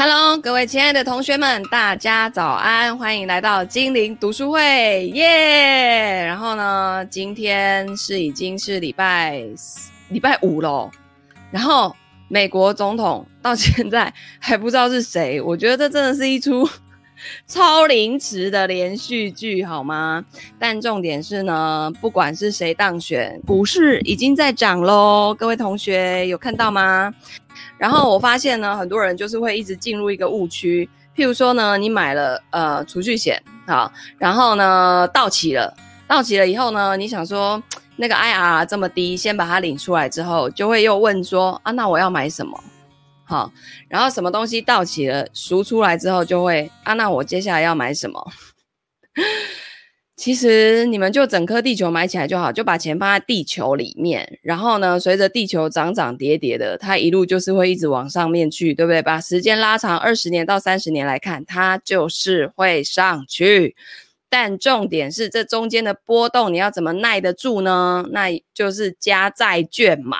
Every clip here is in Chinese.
Hello，各位亲爱的同学们，大家早安，欢迎来到精灵读书会，耶！然后呢，今天是已经是礼拜礼拜五喽，然后美国总统到现在还不知道是谁，我觉得这真的是一出 超临时的连续剧，好吗？但重点是呢，不管是谁当选，股市已经在涨喽，各位同学有看到吗？然后我发现呢，很多人就是会一直进入一个误区，譬如说呢，你买了呃储蓄险，好，然后呢到期了，到期了以后呢，你想说那个 IR 这么低，先把它领出来之后，就会又问说啊，那我要买什么？好，然后什么东西到期了，赎出来之后就会啊，那我接下来要买什么？其实你们就整颗地球买起来就好，就把钱放在地球里面，然后呢，随着地球涨涨跌跌的，它一路就是会一直往上面去，对不对？把时间拉长二十年到三十年来看，它就是会上去。但重点是这中间的波动，你要怎么耐得住呢？那就是加债券嘛。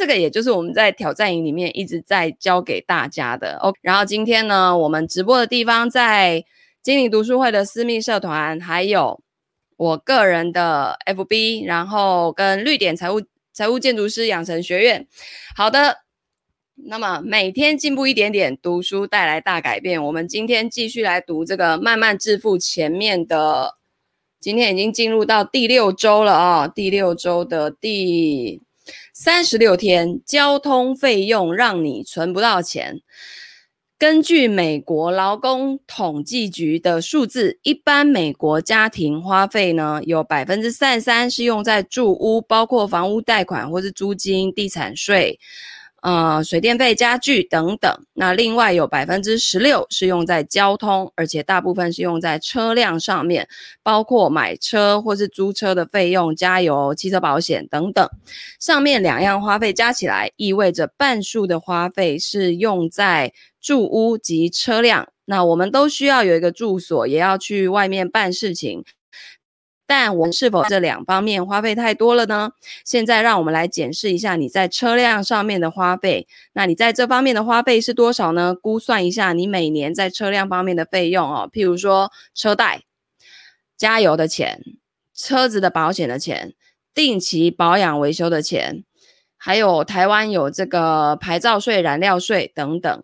这个也就是我们在挑战营里面一直在教给大家的。哦，然后今天呢，我们直播的地方在。精灵读书会的私密社团，还有我个人的 FB，然后跟绿点财务财务建筑师养成学院。好的，那么每天进步一点点，读书带来大改变。我们今天继续来读这个《慢慢致富》前面的，今天已经进入到第六周了啊、第六周的第三十六天，交通费用让你存不到钱。根据美国劳工统计局的数字，一般美国家庭花费呢，有百分之三十三是用在住屋，包括房屋贷款或是租金、地产税。呃，水电费、家具等等，那另外有百分之十六是用在交通，而且大部分是用在车辆上面，包括买车或是租车的费用、加油、汽车保险等等。上面两样花费加起来，意味着半数的花费是用在住屋及车辆。那我们都需要有一个住所，也要去外面办事情。但我们是否这两方面花费太多了呢？现在让我们来检视一下你在车辆上面的花费。那你在这方面的花费是多少呢？估算一下你每年在车辆方面的费用哦，譬如说车贷、加油的钱、车子的保险的钱、定期保养维修的钱，还有台湾有这个牌照税、燃料税等等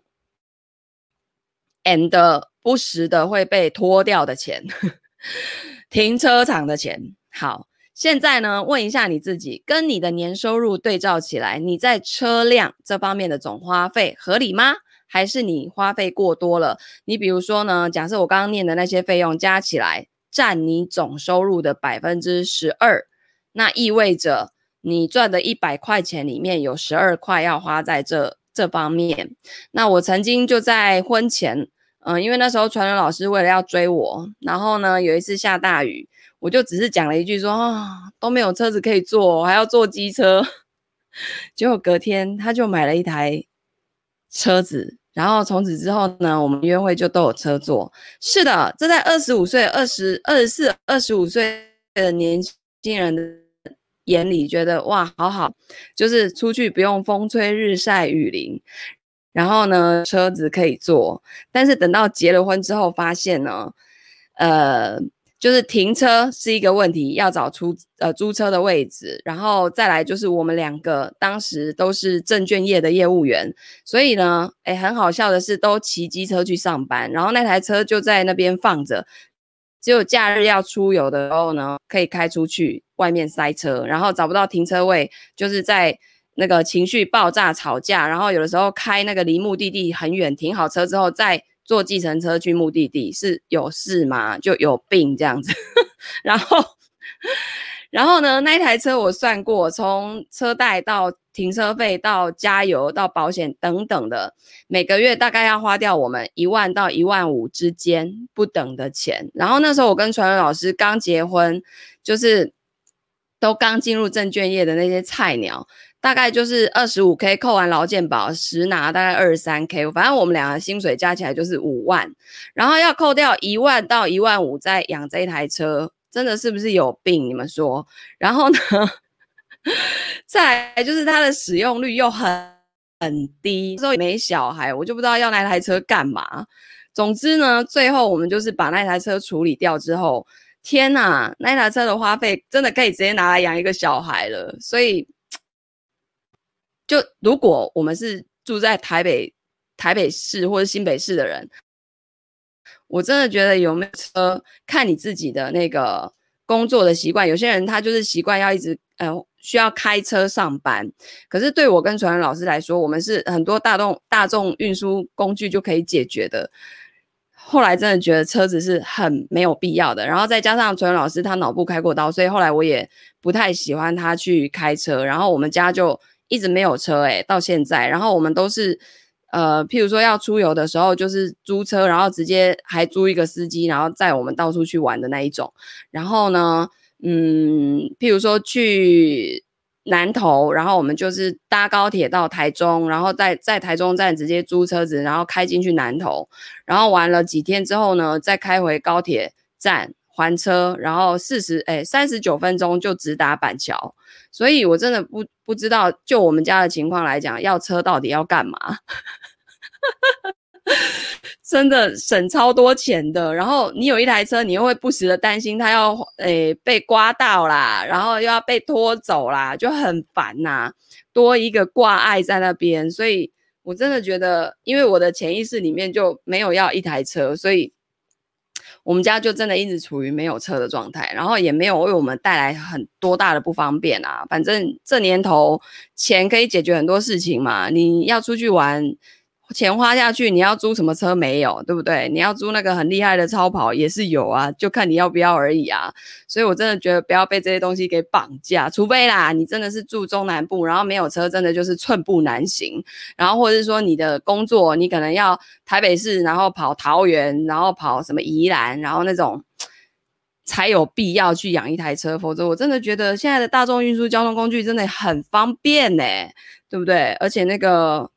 ，and 不时的会被拖掉的钱。停车场的钱。好，现在呢，问一下你自己，跟你的年收入对照起来，你在车辆这方面的总花费合理吗？还是你花费过多了？你比如说呢，假设我刚刚念的那些费用加起来占你总收入的百分之十二，那意味着你赚的一百块钱里面有十二块要花在这这方面。那我曾经就在婚前。嗯，因为那时候传人老师为了要追我，然后呢，有一次下大雨，我就只是讲了一句说啊，都没有车子可以坐，我还要坐机车。结果隔天他就买了一台车子，然后从此之后呢，我们约会就都有车坐。是的，这在二十五岁、二十二十四、二十五岁的年轻人的眼里，觉得哇，好好，就是出去不用风吹日晒雨淋。然后呢，车子可以坐，但是等到结了婚之后，发现呢，呃，就是停车是一个问题，要找出呃租车的位置，然后再来就是我们两个当时都是证券业的业务员，所以呢，诶，很好笑的是，都骑机车去上班，然后那台车就在那边放着，只有假日要出游的时候呢，可以开出去，外面塞车，然后找不到停车位，就是在。那个情绪爆炸、吵架，然后有的时候开那个离目的地很远，停好车之后再坐计程车去目的地，是有事吗？就有病这样子。然后，然后呢，那一台车我算过，从车贷到停车费到加油到保险等等的，每个月大概要花掉我们一万到一万五之间不等的钱。然后那时候我跟传文老师刚结婚，就是都刚进入证券业的那些菜鸟。大概就是二十五 K，扣完劳健保，实拿大概二十三 K，反正我们两个薪水加起来就是五万，然后要扣掉一万到一万五再养这一台车，真的是不是有病？你们说？然后呢，再来就是它的使用率又很很低，之后也没小孩，我就不知道要那台车干嘛。总之呢，最后我们就是把那台车处理掉之后，天哪，那台车的花费真的可以直接拿来养一个小孩了。所以，就如果我们是住在台北、台北市或者新北市的人，我真的觉得有没有车，看你自己的那个工作的习惯。有些人他就是习惯要一直呃。需要开车上班，可是对我跟传文老师来说，我们是很多大众大众运输工具就可以解决的。后来真的觉得车子是很没有必要的，然后再加上传文老师他脑部开过刀，所以后来我也不太喜欢他去开车。然后我们家就一直没有车，诶，到现在。然后我们都是呃，譬如说要出游的时候，就是租车，然后直接还租一个司机，然后载我们到处去玩的那一种。然后呢，嗯，譬如说去南投，然后我们就是搭高铁到台中，然后在在台中站直接租车子，然后开进去南投，然后玩了几天之后呢，再开回高铁站还车，然后四十诶三十九分钟就直达板桥。所以我真的不不知道，就我们家的情况来讲，要车到底要干嘛？真的省超多钱的，然后你有一台车，你又会不时的担心它要诶、被刮到啦，然后又要被拖走啦，就很烦呐、多一个挂碍在那边，所以我真的觉得，因为我的潜意识里面就没有要一台车，所以我们家就真的一直处于没有车的状态，然后也没有为我们带来很多大的不方便啊。反正这年头钱可以解决很多事情嘛，你要出去玩。钱花下去，你要租什么车没有，对不对？你要租那个很厉害的超跑也是有啊，就看你要不要而已啊。所以我真的觉得不要被这些东西给绑架，除非啦，你真的是住中南部，然后没有车，真的就是寸步难行。然后或者是说你的工作，你可能要台北市，然后跑桃园，然后跑什么宜兰，然后那种才有必要去养一台车。否则我真的觉得现在的大众运输交通工具真的很方便呢，对不对？而且那个。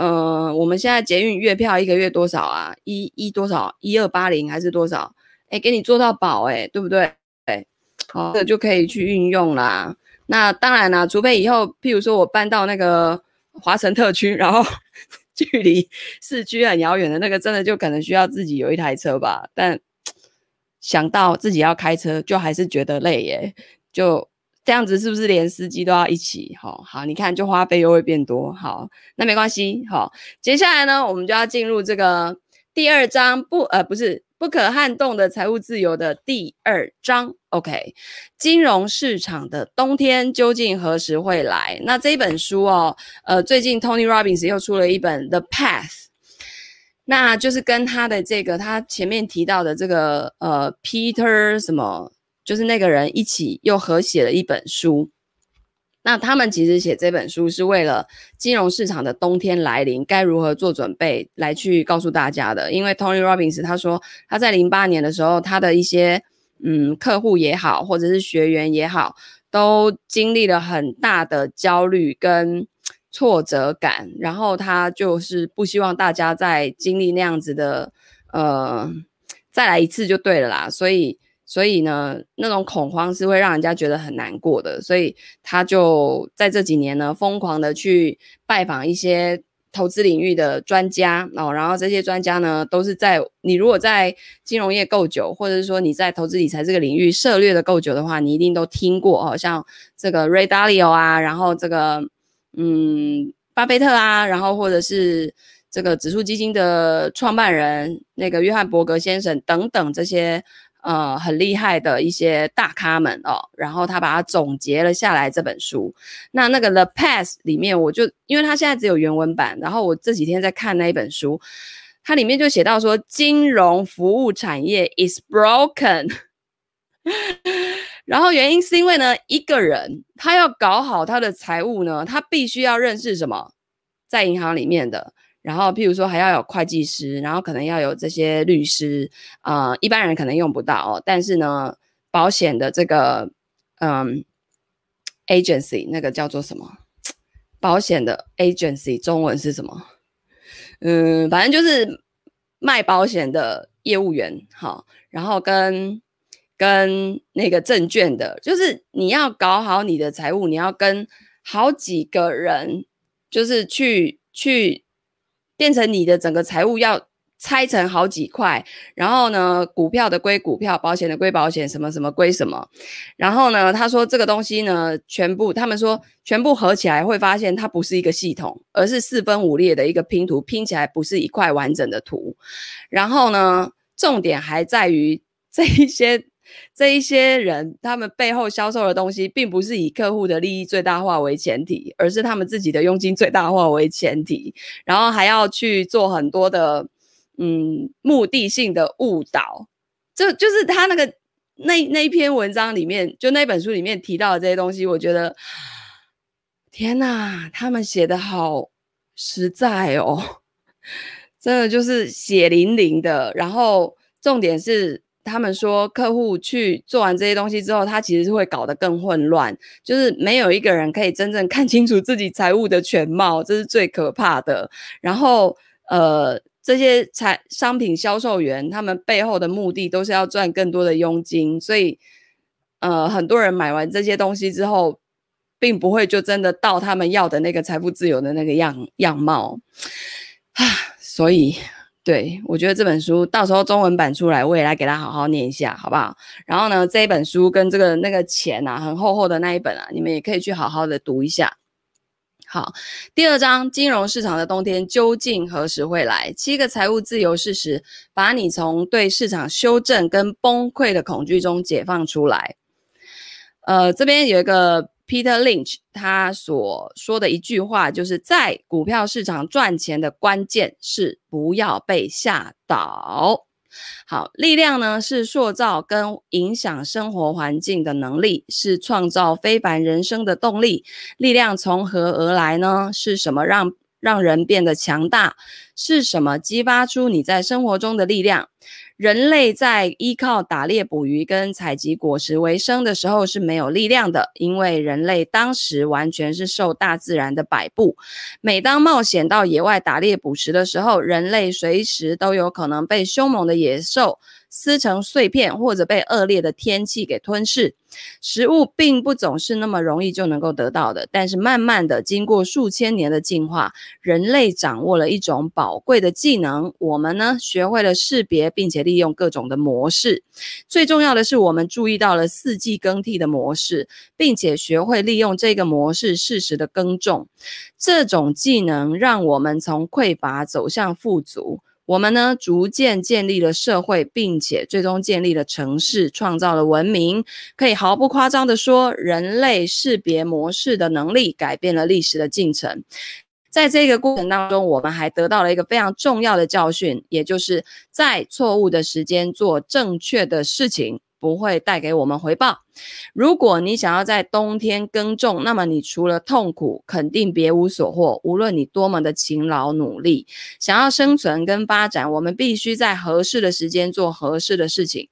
呃，我们现在捷运月票一个月多少啊？一一多少？一二八零还是多少？哎，给你做到饱，哎，对不对？哎，好，这就可以去运用啦。那当然啦，除非以后，譬如说我搬到那个华城特区，然后 距离市区很遥远的那个，真的就可能需要自己有一台车吧。但 想到自己要开车，就还是觉得累耶，就。这样子是不是连司机都要一起？好，好，你看就花费又会变多。好，那没关系。好，接下来呢，我们就要进入这个第二章，不，呃，不是不可撼动的财务自由的第二章。OK，金融市场的冬天究竟何时会来？那这一本书哦，呃，最近 Tony Robbins 又出了一本 The Path，那就是跟他的这个他前面提到的这个呃 Peter 什么。就是那个人一起又合写了一本书，那他们其实写这本书是为了金融市场的冬天来临，该如何做准备来去告诉大家的。因为 Tony Robbins 他说他在零八年的时候，他的一些嗯客户也好，或者是学员也好，都经历了很大的焦虑跟挫折感，然后他就是不希望大家再经历那样子的呃再来一次就对了啦，所以。所以呢，那种恐慌是会让人家觉得很难过的，所以他就在这几年呢，疯狂的去拜访一些投资领域的专家哦，然后这些专家呢，都是在你如果在金融业够久，或者是说你在投资理财这个领域涉猎的够久的话，你一定都听过哦，像这个 Ray Dalio 啊，然后这个嗯，巴菲特啊，然后或者是这个指数基金的创办人那个约翰伯格先生等等这些。呃，很厉害的一些大咖们哦，然后他把它总结了下来这本书。那那个 The Past 里面，我就因为它现在只有原文版，然后我这几天在看那一本书，它里面就写到说，金融服务产业 is broken。然后原因是因为呢，一个人他要搞好他的财务呢，他必须要认识什么，在银行里面的。然后，譬如说，还要有会计师，然后可能要有这些律师，呃，一般人可能用不到哦。但是呢，保险的这个，嗯，agency 那个叫做什么？保险的 agency 中文是什么？嗯，反正就是卖保险的业务员，好，然后跟跟那个证券的，就是你要搞好你的财务，你要跟好几个人。就是去去变成你的整个财务要。拆成好几块，然后呢，股票的归股票，保险的归保险，什么什么归什么。然后呢，他说这个东西呢，全部他们说全部合起来会发现它不是一个系统，而是四分五裂的一个拼图，拼起来不是一块完整的图。然后呢，重点还在于 这一些这一些人，他们背后销售的东西，并不是以客户的利益最大化为前提，而是他们自己的佣金最大化为前提，然后还要去做很多的。嗯，目的性的误导，就就是他那个那那一篇文章里面，就那本书里面提到的这些东西，我觉得天哪，他们写的好实在哦，真的就是血淋淋的。然后重点是，他们说客户去做完这些东西之后，他其实是会搞得更混乱，就是没有一个人可以真正看清楚自己财务的全貌，这是最可怕的。然后呃。这些产商品销售员，他们背后的目的都是要赚更多的佣金，所以，呃，很多人买完这些东西之后，并不会就真的到他们要的那个财富自由的那个样样貌啊。所以，对，我觉得这本书到时候中文版出来，我也来给他好好念一下，好不好？然后呢，这一本书跟这个那个钱啊，很厚厚的那一本啊，你们也可以去好好的读一下。好，第二章，金融市场的冬天究竟何时会来？七个财务自由事实，把你从对市场修正跟崩溃的恐惧中解放出来。呃，这边有一个 Peter Lynch，他所说的一句话，就是在股票市场赚钱的关键是不要被吓倒。好，力量呢，是塑造跟影响生活环境的能力，是创造非凡人生的动力。力量从何而来呢？是什么让让人变得强大？是什么激发出你在生活中的力量？人类在依靠打猎捕鱼跟采集果实为生的时候是没有力量的，因为人类当时完全是受大自然的摆布。每当冒险到野外打猎捕食的时候，人类随时都有可能被凶猛的野兽撕成碎片，或者被恶劣的天气给吞噬。食物并不总是那么容易就能够得到的，但是慢慢的，经过数千年的进化，人类掌握了一种宝贵的技能。我们呢，学会了识别并且利用各种的模式。最重要的是，我们注意到了四季更替的模式，并且学会利用这个模式适时的耕种。这种技能让我们从匮乏走向富足。我们呢，逐渐建立了社会，并且最终建立了城市，创造了文明。可以毫不夸张地说，人类识别模式的能力改变了历史的进程。在这个过程当中，我们还得到了一个非常重要的教训，也就是在错误的时间做正确的事情。不会带给我们回报。如果你想要在冬天耕种，那么你除了痛苦，肯定别无所获。无论你多么的勤劳努力，想要生存跟发展，我们必须在合适的时间做合适的事情。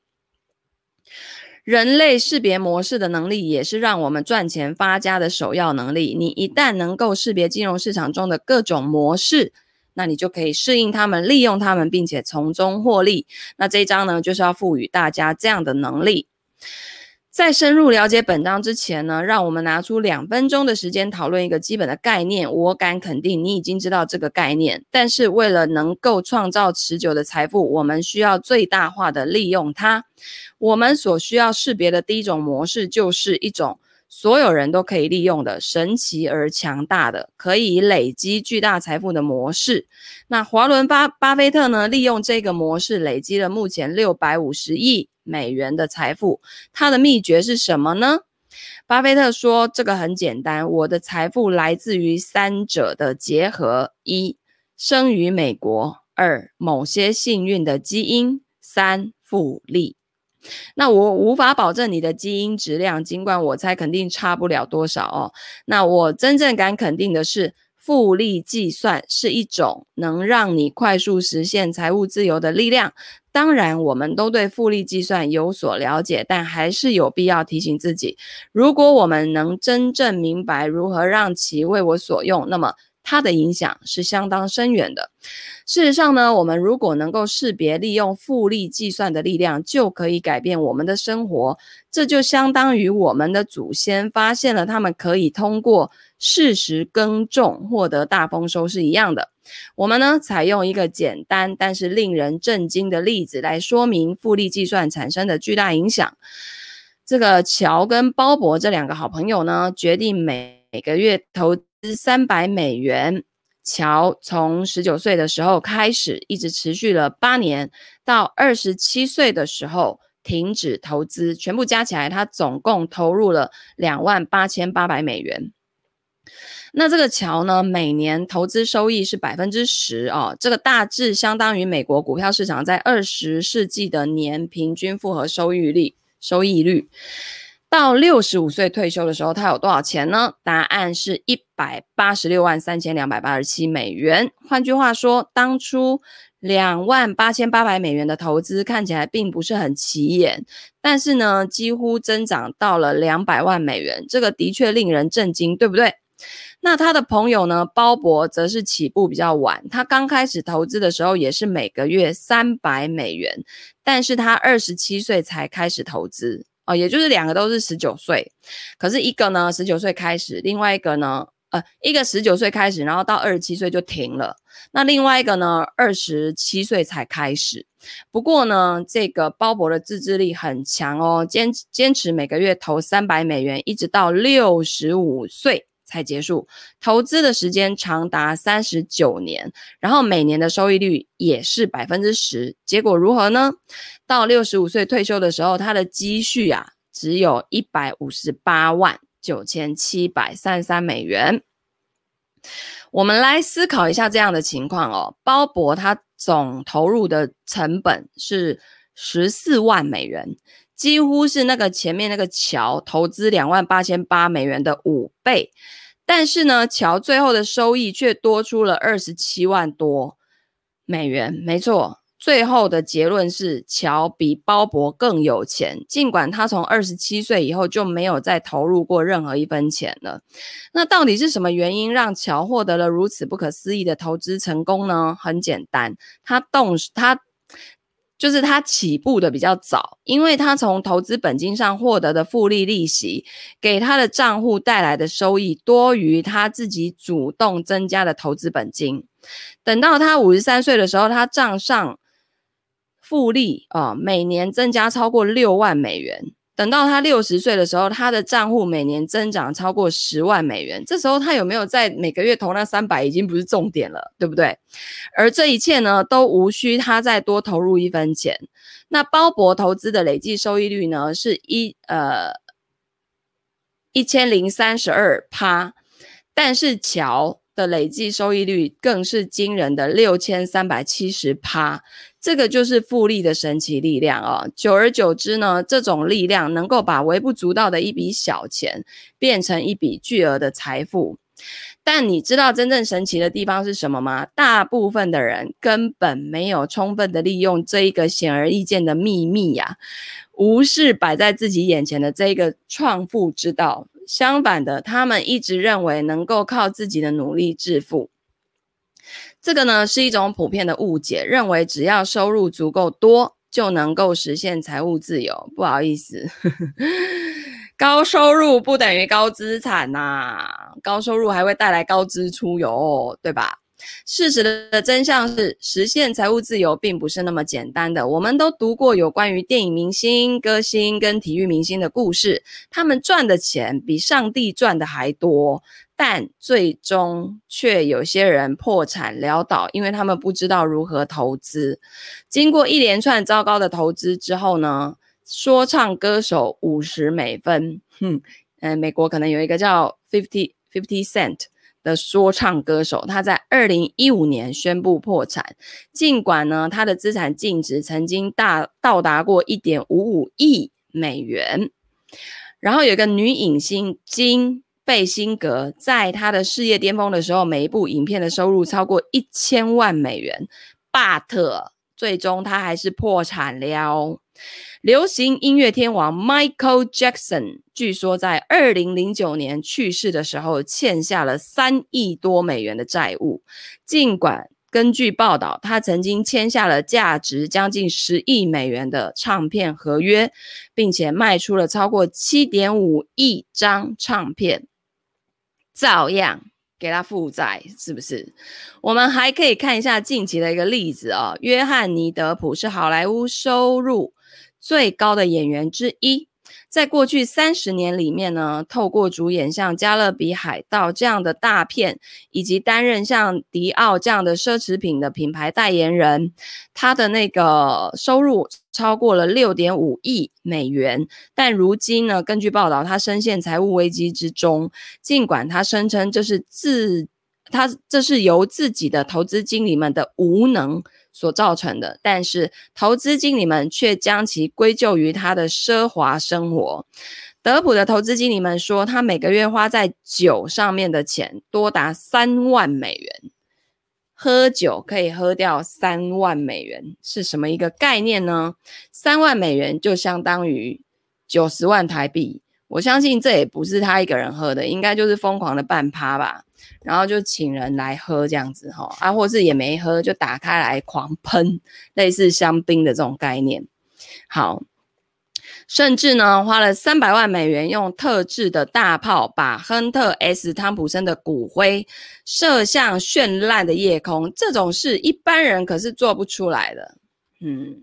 人类识别模式的能力，也是让我们赚钱发家的首要能力。你一旦能够识别金融市场中的各种模式，那你就可以适应他们，利用他们，并且从中获利。那这一章呢，就是要赋予大家这样的能力。在深入了解本章之前呢，让我们拿出两分钟的时间讨论一个基本的概念。我敢肯定，你已经知道这个概念。但是为了能够创造持久的财富，我们需要最大化的利用它。我们所需要识别的第一种模式，就是一种。所有人都可以利用的神奇而强大的，可以累积巨大财富的模式。那华伦巴巴菲特呢？利用这个模式累积了目前六百五十亿美元的财富。他的秘诀是什么呢？巴菲特说：“这个很简单，我的财富来自于三者的结合：一、生于美国；二、某些幸运的基因；三、复利。”那我无法保证你的基因质量，尽管我猜肯定差不了多少哦。那我真正敢肯定的是，复利计算是一种能让你快速实现财务自由的力量。当然，我们都对复利计算有所了解，但还是有必要提醒自己：如果我们能真正明白如何让其为我所用，那么。它的影响是相当深远的。事实上呢，我们如果能够识别利用复利计算的力量，就可以改变我们的生活。这就相当于我们的祖先发现了他们可以通过适时耕种获得大丰收是一样的。我们呢，采用一个简单但是令人震惊的例子来说明复利计算产生的巨大影响。这个乔跟鲍勃这两个好朋友呢，决定每每个月投三百美元。乔从十九岁的时候开始，一直持续了八年，到二十七岁的时候停止投资，全部加起来，他总共投入了两万八千八百美元。那这个乔呢，每年投资收益是百分之十哦，这个大致相当于美国股票市场在二十世纪的年平均复合收益率。收益率。到六十五岁退休的时候，他有多少钱呢？答案是一百八十六万三千两百八十七美元。换句话说，当初两万八千八百美元的投资看起来并不是很起眼，但是呢，几乎增长到了两百万美元，这个的确令人震惊，对不对？那他的朋友呢，鲍勃则是起步比较晚，他刚开始投资的时候也是每个月三百美元，但是他二十七岁才开始投资哦，也就是两个都是十九岁，可是一个呢十九岁开始，另外一个呢，呃，一个十九岁开始，然后到二十七岁就停了，那另外一个呢二十七岁才开始。不过呢，这个鲍勃的自制力很强哦，坚坚持每个月投三百美元，一直到六十五岁。才结束，投资的时间长达三十九年，然后每年的收益率也是百分之十。结果如何呢？到六十五岁退休的时候，他的积蓄啊只有一百五十八万九千七百三十三美元。我们来思考一下这样的情况哦，鲍勃他总投入的成本是十四万美元。几乎是那个前面那个乔投资两万八千八美元的五倍，但是呢，乔最后的收益却多出了二十七万多美元。没错，最后的结论是乔比鲍勃更有钱，尽管他从二十七岁以后就没有再投入过任何一分钱了。那到底是什么原因让乔获得了如此不可思议的投资成功呢？很简单，他动他。就是他起步的比较早，因为他从投资本金上获得的复利利息，给他的账户带来的收益多于他自己主动增加的投资本金。等到他五十三岁的时候，他账上复利啊，每年增加超过六万美元。等到他六十岁的时候，他的账户每年增长超过十万美元。这时候他有没有在每个月投那三百，已经不是重点了，对不对？而这一切呢，都无需他再多投入一分钱。那鲍勃投资的累计收益率呢，是一呃一千零三十二趴，但是乔的累计收益率更是惊人的六千三百七十趴。这个就是复利的神奇力量哦。久而久之呢，这种力量能够把微不足道的一笔小钱变成一笔巨额的财富。但你知道真正神奇的地方是什么吗？大部分的人根本没有充分的利用这一个显而易见的秘密呀，无视摆在自己眼前的这一个创富之道。相反的，他们一直认为能够靠自己的努力致富。这个呢是一种普遍的误解，认为只要收入足够多就能够实现财务自由。不好意思，高收入不等于高资产呐，高收入还会带来高支出哟，对吧？事实的真相是，实现财务自由并不是那么简单的。我们都读过有关于电影明星、歌星跟体育明星的故事，他们赚的钱比上帝赚的还多。但最终却有些人破产潦倒，因为他们不知道如何投资。经过一连串糟糕的投资之后呢，说唱歌手五十美分，哼，呃，美国可能有一个叫 Fifty Fifty Cent 的说唱歌手，他在二零一五年宣布破产。尽管呢，他的资产净值曾经大到达过一点五五亿美元。然后有一个女影星金。贝辛格在她的事业巅峰的时候，每一部影片的收入超过一千万美元，but 最终她还是破产了。流行音乐天王 Michael Jackson 据说在二零零九年去世的时候欠下了三亿多美元的债务。尽管根据报道，他曾经签下了价值将近十亿美元的唱片合约，并且卖出了超过七点五亿张唱片，照样给他负债，是不是？我们还可以看一下近期的一个例子哦，约翰尼·德普是好莱坞收入最高的演员之一，在过去三十年里面呢，透过主演像《加勒比海盗》这样的大片，以及担任像迪奥这样的奢侈品的品牌代言人，他的那个收入超过了六点五亿美元。但如今呢，根据报道，他深陷财务危机之中。尽管他声称这是自他这是由自己的投资经理们的无能。所造成的，但是投资经理们却将其归咎于他的奢华生活。德普的投资经理们说，他每个月花在酒上面的钱多达三万美元，喝酒可以喝掉三万美元，是什么一个概念呢？三万美元就相当于九十万台币。我相信这也不是他一个人喝的，应该就是疯狂的半趴吧。然后就请人来喝这样子哈，啊，或是也没喝就打开来狂喷，类似香槟的这种概念。好，甚至呢花了三百万美元用特制的大炮把亨特 ·S· 汤普森的骨灰射向绚烂的夜空，这种事一般人可是做不出来的。嗯，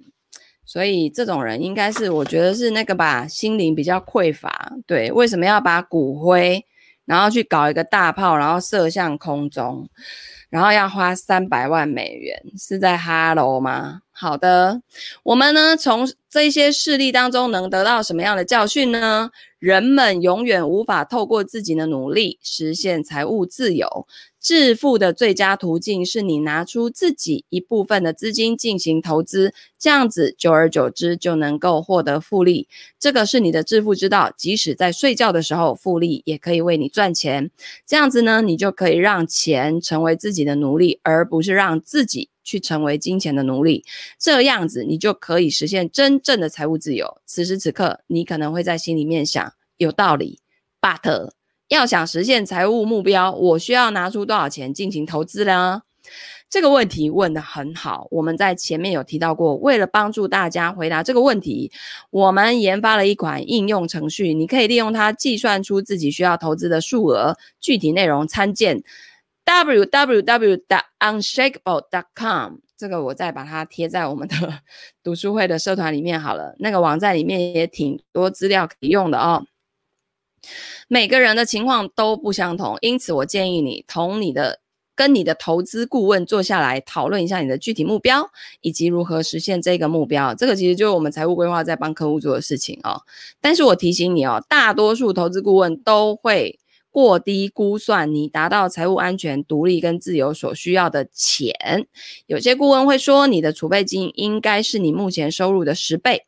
所以这种人应该是我觉得是那个吧，心灵比较匮乏。对，为什么要把骨灰？然后去搞一个大炮，然后射向空中，然后要花三百万美元，是在哈喽吗？好的，我们呢从这些事例当中能得到什么样的教训呢？人们永远无法透过自己的努力实现财务自由。致富的最佳途径是你拿出自己一部分的资金进行投资，这样子久而久之就能够获得复利。这个是你的致富之道，即使在睡觉的时候，复利也可以为你赚钱。这样子呢，你就可以让钱成为自己的奴隶，而不是让自己去成为金钱的奴隶。这样子，你就可以实现真正的财务自由。此时此刻，你可能会在心里面想：有道理，but。要想实现财务目标，我需要拿出多少钱进行投资呢？这个问题问得很好。我们在前面有提到过，为了帮助大家回答这个问题，我们研发了一款应用程序，你可以利用它计算出自己需要投资的数额。具体内容参见 www.unshakable.com。这个我再把它贴在我们的 读书会的社团里面好了。那个网站里面也挺多资料可以用的哦。每个人的情况都不相同，因此我建议你同你的跟你的投资顾问坐下来讨论一下你的具体目标以及如何实现这个目标。这个其实就是我们财务规划在帮客户做的事情哦。但是我提醒你哦，大多数投资顾问都会。过低估算你达到财务安全、独立跟自由所需要的钱。有些顾问会说，你的储备金应该是你目前收入的十倍，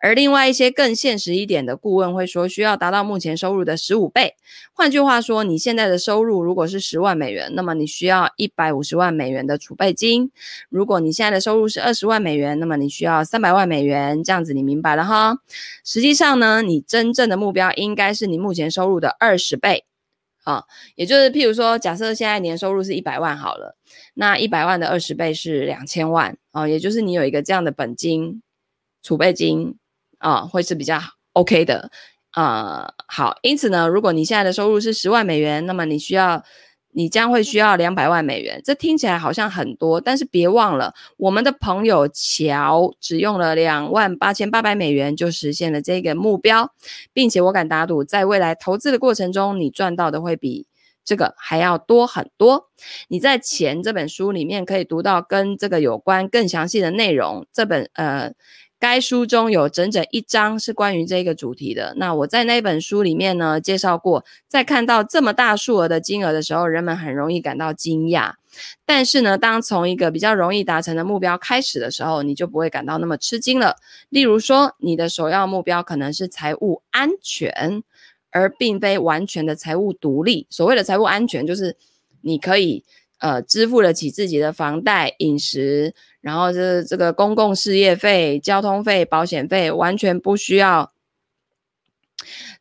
而另外一些更现实一点的顾问会说，需要达到目前收入的十五倍。换句话说，你现在的收入如果是十万美元，那么你需要一百五十万美元的储备金；如果你现在的收入是二十万美元，那么你需要三百万美元。这样子你明白了哈？实际上呢，你真正的目标应该是你目前收入的二十倍。啊，也就是譬如说，假设现在年收入是一百万好了，那一百万的二十倍是两千万啊，也就是你有一个这样的本金储备金啊，会是比较 OK 的啊。好，因此呢，如果你现在的收入是十万美元，那么你需要。你将会需要两百万美元，这听起来好像很多，但是别忘了，我们的朋友乔只用了两万八千八百美元就实现了这个目标，并且我敢打赌，在未来投资的过程中，你赚到的会比这个还要多很多。你在《钱》这本书里面可以读到跟这个有关更详细的内容，这本呃。该书中有整整一章是关于这个主题的。那我在那本书里面呢，介绍过，在看到这么大数额的金额的时候，人们很容易感到惊讶。但是呢，当从一个比较容易达成的目标开始的时候，你就不会感到那么吃惊了。例如说，你的首要目标可能是财务安全，而并非完全的财务独立。所谓的财务安全，就是你可以。呃支付得起自己的房贷、饮食，然后这这个公共事业费、交通费、保险费，完全不需要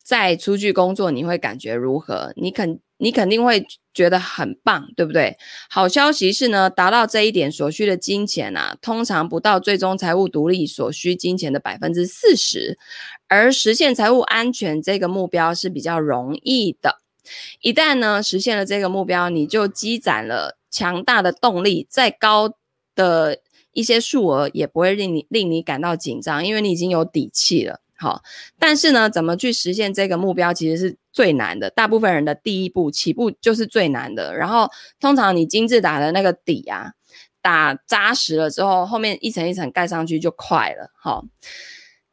再出去工作，你会感觉如何？你肯你肯定会觉得很棒，对不对？好消息是呢，达到这一点所需的金钱啊，通常不到最终财务独立所需金钱的百分之四十，而实现财务安全这个目标是比较容易的。一旦呢实现了这个目标，你就积攒了强大的动力，再高的一些数额也不会令你令你感到紧张，因为你已经有底气了。好，但是呢，怎么去实现这个目标，其实是最难的。大部分人的第一步起步就是最难的。然后，通常你金字塔的那个底啊，打扎实了之后，后面一层一层盖上去就快了。好，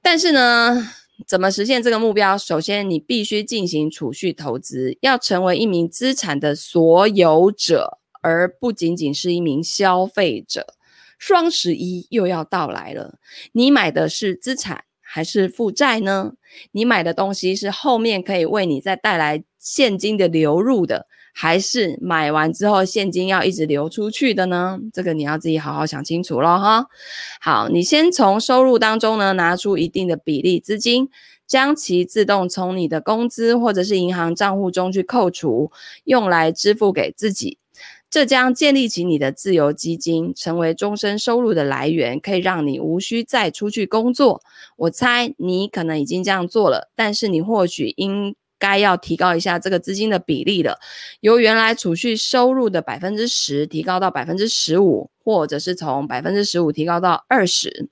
但是呢，怎么实现这个目标？首先，你必须进行储蓄投资，要成为一名资产的所有者，而不仅仅是一名消费者。双十一又要到来了，你买的是资产，还是负债呢？你买的东西是后面可以为你再带来现金的流入的，还是买完之后现金要一直流出去的呢？这个你要自己好好想清楚了哈。好，你先从收入当中呢拿出一定的比例资金，将其自动从你的工资或者是银行账户中去扣除，用来支付给自己。这将建立起你的自由基金，成为终身收入的来源，可以让你无需再出去工作。我猜你可能已经这样做了，但是你或许应该要提高一下这个资金的比例了，由原来储蓄收入的百分之十提高到百分之十五，或者是从百分之十五提高到二十。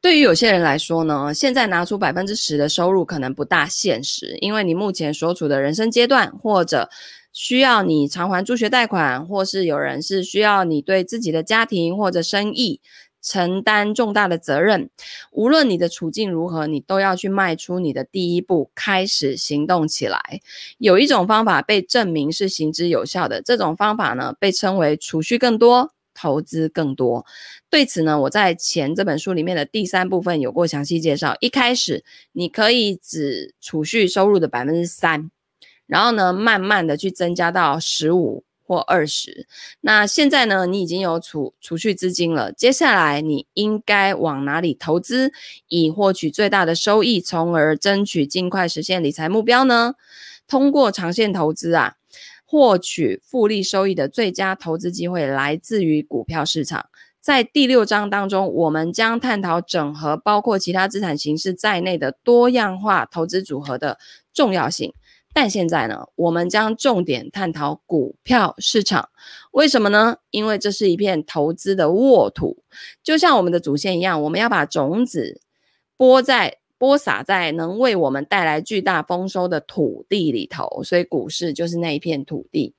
对于有些人来说呢，现在拿出百分之十的收入可能不大现实，因为你目前所处的人生阶段，或者需要你偿还助学贷款，或是有人是需要你对自己的家庭或者生意承担重大的责任。无论你的处境如何，你都要去迈出你的第一步，开始行动起来。有一种方法被证明是行之有效的，这种方法呢，被称为储蓄更多，投资更多。对此呢，我在前这本书里面的第三部分有过详细介绍。一开始你可以只储蓄收入的百分之三。然后呢，慢慢的去增加到十五或二十。那现在呢，你已经有储储蓄资金了。接下来你应该往哪里投资，以获取最大的收益，从而争取尽快实现理财目标呢？通过长线投资啊，获取复利收益的最佳投资机会来自于股票市场。在第六章当中，我们将探讨整合包括其他资产形式在内的多样化投资组合的重要性。但现在呢，我们将重点探讨股票市场。为什么呢？因为这是一片投资的沃土，就像我们的祖先一样，我们要把种子播在播撒在能为我们带来巨大丰收的土地里头。所以，股市就是那一片土地。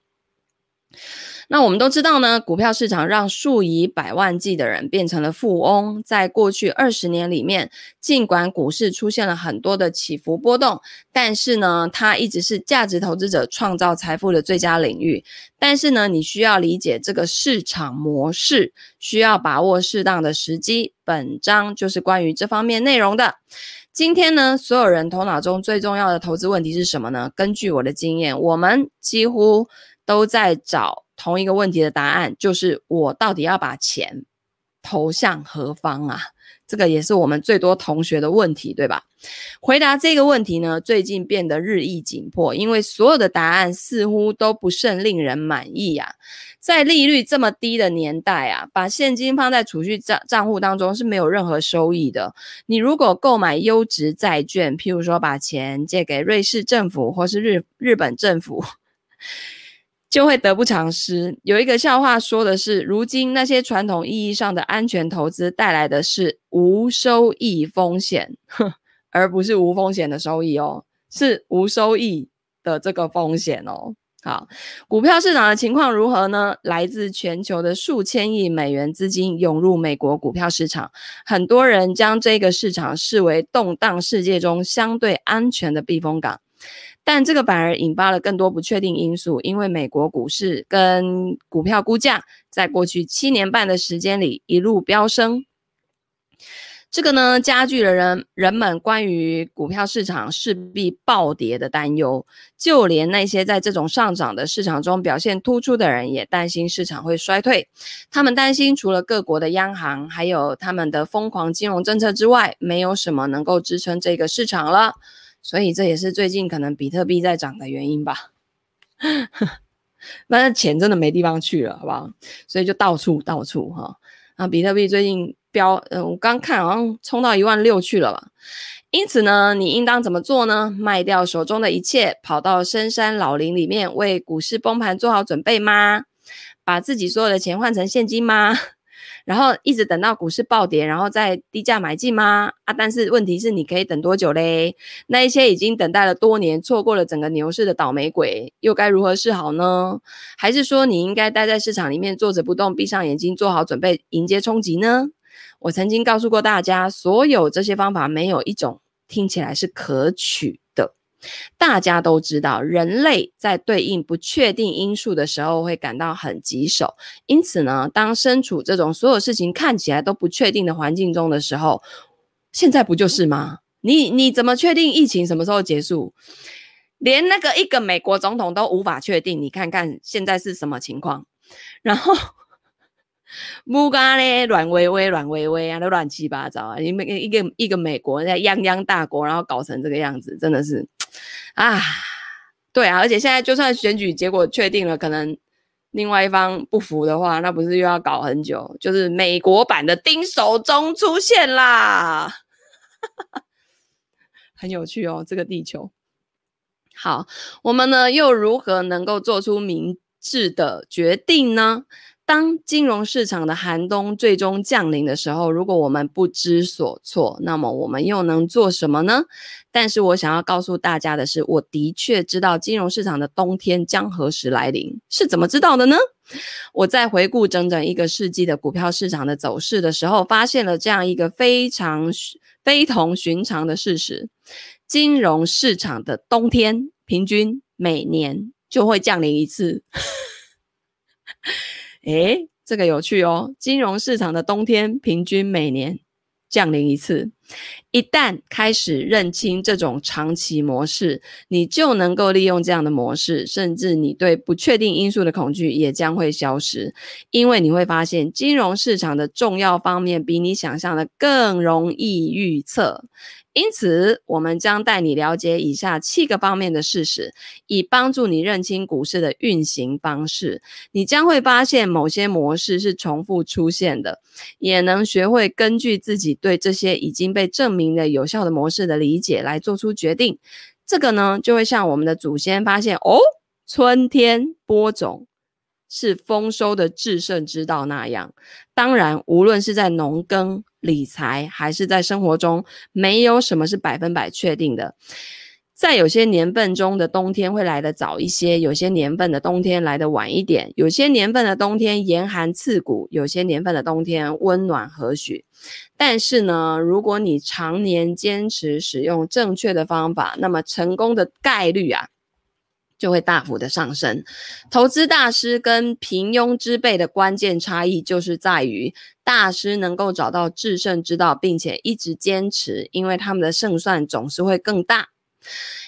那我们都知道呢，股票市场让数以百万计的人变成了富翁。在过去二十年里面，尽管股市出现了很多的起伏波动，但是呢，它一直是价值投资者创造财富的最佳领域。但是呢，你需要理解这个市场模式，需要把握适当的时机。本章就是关于这方面内容的。今天呢，所有人头脑中最重要的投资问题是什么呢？根据我的经验，我们几乎都在找。同一个问题的答案就是：我到底要把钱投向何方啊？这个也是我们最多同学的问题，对吧？回答这个问题呢，最近变得日益紧迫，因为所有的答案似乎都不甚令人满意呀。在利率这么低的年代啊，把现金放在储蓄账账户当中是没有任何收益的。你如果购买优质债券，譬如说把钱借给瑞士政府或是日日本政府。就会得不偿失。有一个笑话说的是，如今那些传统意义上的安全投资带来的是无收益风险，哼，而不是无风险的收益哦，是无收益的这个风险哦。好，股票市场的情况如何呢？来自全球的数千亿美元资金涌入美国股票市场，很多人将这个市场视为动荡世界中相对安全的避风港。但这个反而引发了更多不确定因素，因为美国股市跟股票估价在过去七年半的时间里一路飙升。这个呢，加剧了人人们关于股票市场势必暴跌的担忧。就连那些在这种上涨的市场中表现突出的人，也担心市场会衰退。他们担心，除了各国的央行还有他们的疯狂金融政策之外，没有什么能够支撑这个市场了。所以这也是最近可能比特币在涨的原因吧。那钱真的没地方去了，好不好？所以就到处到处哈。啊，比特币最近。飙，嗯，我刚看好像冲到一万六去了吧？因此呢，你应当怎么做呢？卖掉手中的一切，跑到深山老林里面，为股市崩盘做好准备吗？把自己所有的钱换成现金吗？然后一直等到股市暴跌，然后再低价买进吗？啊，但是问题是，你可以等多久嘞？那一些已经等待了多年，错过了整个牛市的倒霉鬼，又该如何是好呢？还是说，你应该待在市场里面坐着不动，闭上眼睛，做好准备迎接冲击呢？我曾经告诉过大家，所有这些方法没有一种听起来是可取。大家都知道，人类在对应不确定因素的时候会感到很棘手。因此呢，当身处这种所有事情看起来都不确定的环境中的时候，现在不就是吗？你你怎么确定疫情什么时候结束？连那个一个美国总统都无法确定，你看看现在是什么情况？然后。木嘎咧，乱微微，软微微啊，都乱七八糟啊！你们一个一个美国在泱泱大国，然后搞成这个样子，真的是啊，对啊！而且现在就算选举结果确定了，可能另外一方不服的话，那不是又要搞很久？就是美国版的丁守中出现啦，很有趣哦，这个地球。好，我们呢又如何能够做出明智的决定呢？当金融市场的寒冬最终降临的时候，如果我们不知所措，那么我们又能做什么呢？但是我想要告诉大家的是，我的确知道金融市场的冬天将何时来临。是怎么知道的呢？我在回顾整整一个世纪的股票市场的走势的时候，发现了这样一个非常非同寻常的事实：金融市场的冬天平均每年就会降临一次。诶，这个有趣哦！金融市场的冬天平均每年降临一次。一旦开始认清这种长期模式，你就能够利用这样的模式，甚至你对不确定因素的恐惧也将会消失，因为你会发现金融市场的重要方面比你想象的更容易预测。因此，我们将带你了解以下七个方面的事实，以帮助你认清股市的运行方式。你将会发现某些模式是重复出现的，也能学会根据自己对这些已经被证明的有效的模式的理解来做出决定。这个呢，就会像我们的祖先发现哦，春天播种是丰收的制胜之道那样。当然，无论是在农耕，理财还是在生活中，没有什么是百分百确定的。在有些年份中的冬天会来得早一些，有些年份的冬天来得晚一点，有些年份的冬天严寒刺骨，有些年份的冬天温暖和煦。但是呢，如果你常年坚持使用正确的方法，那么成功的概率啊，就会大幅的上升。投资大师跟平庸之辈的关键差异就是在于，大师能够找到制胜之道，并且一直坚持，因为他们的胜算总是会更大。